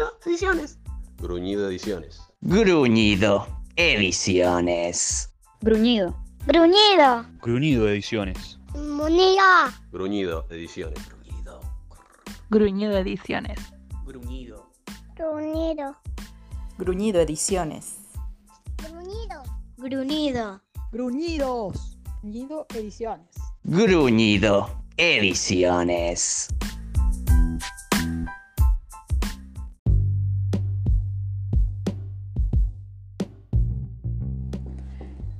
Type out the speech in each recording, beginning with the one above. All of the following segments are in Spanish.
Gruñido Ediciones. Gruñido Ediciones. Gruñido Ediciones. Gruñido. Gruñido. Gruñido Ediciones. Muniga. Gruñido Ediciones. Gruñido. Gruñido Ediciones. Gruñido. Gruñido. Gruñido Ediciones. Gruñido. Gruñido. Gruñidos. Gruñido Ediciones. Gruñido Ediciones.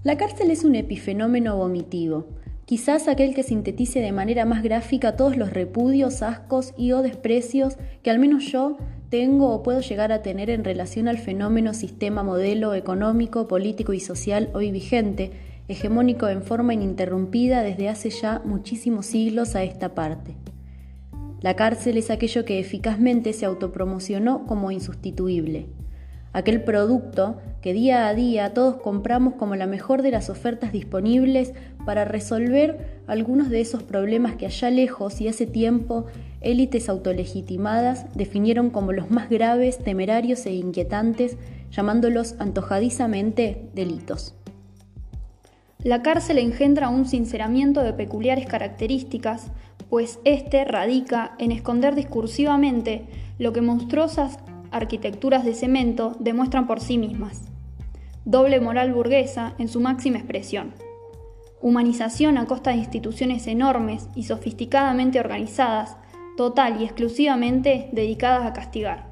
La cárcel es un epifenómeno vomitivo, quizás aquel que sintetice de manera más gráfica todos los repudios, ascos y o desprecios que al menos yo tengo o puedo llegar a tener en relación al fenómeno sistema modelo económico, político y social hoy vigente, hegemónico en forma ininterrumpida desde hace ya muchísimos siglos a esta parte. La cárcel es aquello que eficazmente se autopromocionó como insustituible aquel producto que día a día todos compramos como la mejor de las ofertas disponibles para resolver algunos de esos problemas que allá lejos y hace tiempo élites autolegitimadas definieron como los más graves, temerarios e inquietantes, llamándolos antojadizamente delitos. La cárcel engendra un sinceramiento de peculiares características, pues éste radica en esconder discursivamente lo que monstruosas arquitecturas de cemento demuestran por sí mismas. Doble moral burguesa en su máxima expresión. Humanización a costa de instituciones enormes y sofisticadamente organizadas, total y exclusivamente dedicadas a castigar.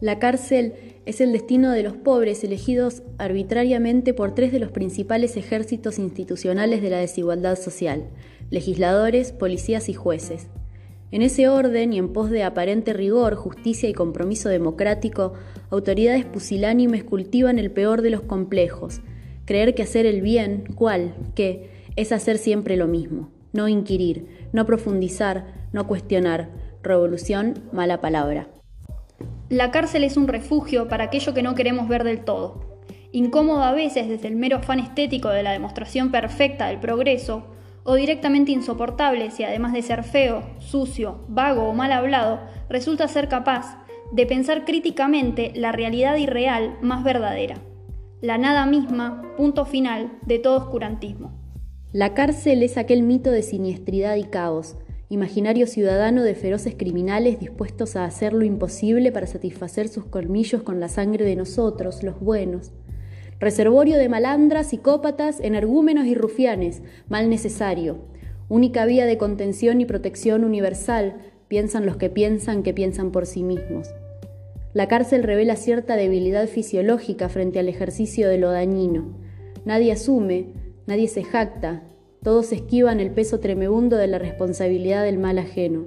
La cárcel es el destino de los pobres elegidos arbitrariamente por tres de los principales ejércitos institucionales de la desigualdad social, legisladores, policías y jueces. En ese orden y en pos de aparente rigor, justicia y compromiso democrático, autoridades pusilánimes cultivan el peor de los complejos, creer que hacer el bien, ¿cuál? ¿Qué? Es hacer siempre lo mismo, no inquirir, no profundizar, no cuestionar. Revolución, mala palabra. La cárcel es un refugio para aquello que no queremos ver del todo. Incómodo a veces desde el mero afán estético de la demostración perfecta del progreso, o directamente insoportable si además de ser feo, sucio, vago o mal hablado, resulta ser capaz de pensar críticamente la realidad irreal más verdadera, la nada misma, punto final de todo oscurantismo. La cárcel es aquel mito de siniestridad y caos, imaginario ciudadano de feroces criminales dispuestos a hacer lo imposible para satisfacer sus colmillos con la sangre de nosotros, los buenos reservorio de malandras, psicópatas, energúmenos y rufianes, mal necesario, única vía de contención y protección universal, piensan los que piensan que piensan por sí mismos. La cárcel revela cierta debilidad fisiológica frente al ejercicio de lo dañino. Nadie asume, nadie se jacta, todos esquivan el peso tremebundo de la responsabilidad del mal ajeno.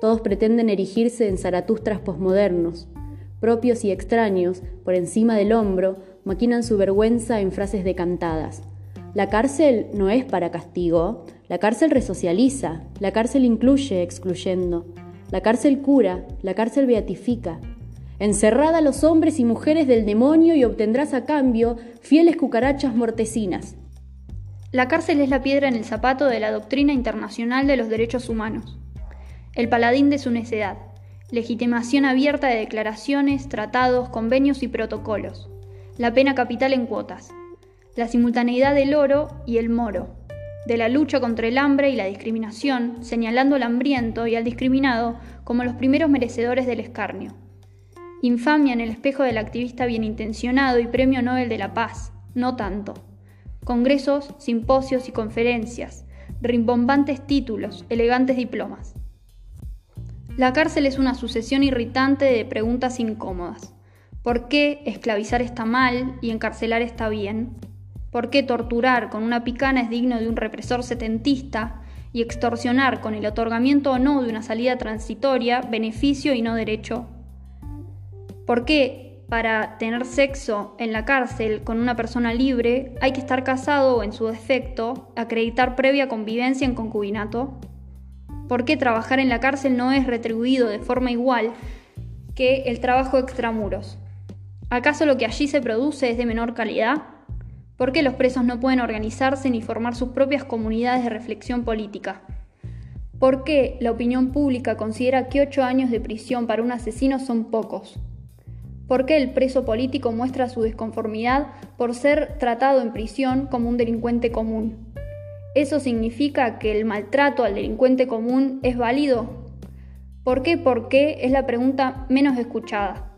Todos pretenden erigirse en zaratustras posmodernos, propios y extraños, por encima del hombro, maquinan su vergüenza en frases decantadas. La cárcel no es para castigo, la cárcel resocializa, la cárcel incluye excluyendo, la cárcel cura, la cárcel beatifica. Encerrada a los hombres y mujeres del demonio y obtendrás a cambio fieles cucarachas mortecinas. La cárcel es la piedra en el zapato de la doctrina internacional de los derechos humanos, el paladín de su necedad, legitimación abierta de declaraciones, tratados, convenios y protocolos la pena capital en cuotas, la simultaneidad del oro y el moro, de la lucha contra el hambre y la discriminación, señalando al hambriento y al discriminado como los primeros merecedores del escarnio. Infamia en el espejo del activista bienintencionado y Premio Nobel de la Paz, no tanto. Congresos, simposios y conferencias, rimbombantes títulos, elegantes diplomas. La cárcel es una sucesión irritante de preguntas incómodas. ¿Por qué esclavizar está mal y encarcelar está bien? ¿Por qué torturar con una picana es digno de un represor setentista y extorsionar con el otorgamiento o no de una salida transitoria beneficio y no derecho? ¿Por qué para tener sexo en la cárcel con una persona libre hay que estar casado o en su defecto acreditar previa convivencia en concubinato? ¿Por qué trabajar en la cárcel no es retribuido de forma igual que el trabajo extramuros? ¿Acaso lo que allí se produce es de menor calidad? ¿Por qué los presos no pueden organizarse ni formar sus propias comunidades de reflexión política? ¿Por qué la opinión pública considera que ocho años de prisión para un asesino son pocos? ¿Por qué el preso político muestra su desconformidad por ser tratado en prisión como un delincuente común? ¿Eso significa que el maltrato al delincuente común es válido? ¿Por qué? ¿Por qué? Es la pregunta menos escuchada.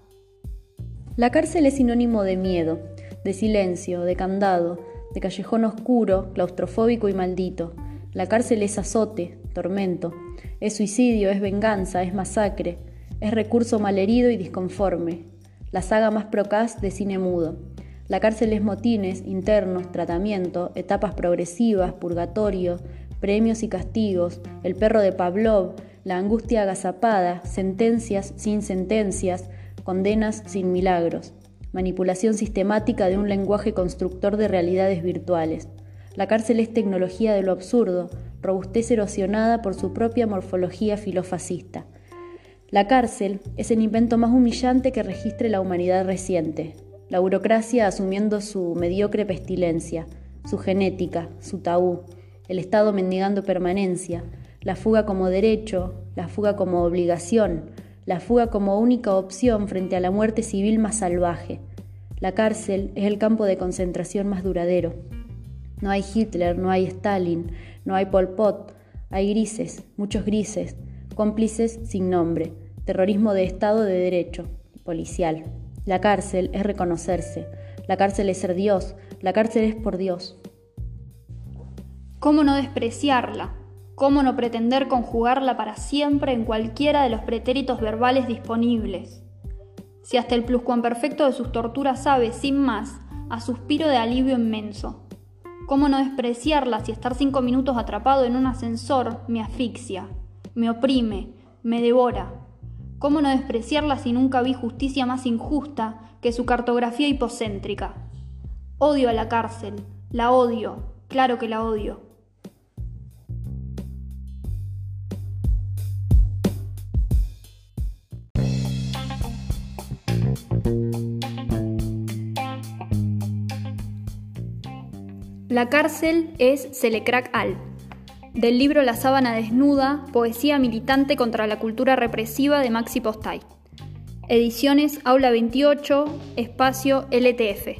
La cárcel es sinónimo de miedo, de silencio, de candado, de callejón oscuro, claustrofóbico y maldito. La cárcel es azote, tormento, es suicidio, es venganza, es masacre, es recurso malherido y disconforme, la saga más procaz de cine mudo. La cárcel es motines, internos, tratamiento, etapas progresivas, purgatorio, premios y castigos, el perro de Pavlov, la angustia agazapada, sentencias sin sentencias, condenas sin milagros, manipulación sistemática de un lenguaje constructor de realidades virtuales. La cárcel es tecnología de lo absurdo, robustez erosionada por su propia morfología filofascista. La cárcel es el invento más humillante que registre la humanidad reciente, la burocracia asumiendo su mediocre pestilencia, su genética, su tabú, el Estado mendigando permanencia, la fuga como derecho, la fuga como obligación, la fuga como única opción frente a la muerte civil más salvaje. La cárcel es el campo de concentración más duradero. No hay Hitler, no hay Stalin, no hay Pol Pot, hay grises, muchos grises, cómplices sin nombre, terrorismo de Estado de derecho, policial. La cárcel es reconocerse, la cárcel es ser Dios, la cárcel es por Dios. ¿Cómo no despreciarla? ¿Cómo no pretender conjugarla para siempre en cualquiera de los pretéritos verbales disponibles? Si hasta el pluscuamperfecto de sus torturas sabe, sin más, a suspiro de alivio inmenso. ¿Cómo no despreciarla si estar cinco minutos atrapado en un ascensor me asfixia, me oprime, me devora? ¿Cómo no despreciarla si nunca vi justicia más injusta que su cartografía hipocéntrica? Odio a la cárcel, la odio, claro que la odio. La cárcel es Selecrac Al, del libro La sábana desnuda, poesía militante contra la cultura represiva de Maxi Postay. Ediciones Aula 28, espacio LTF.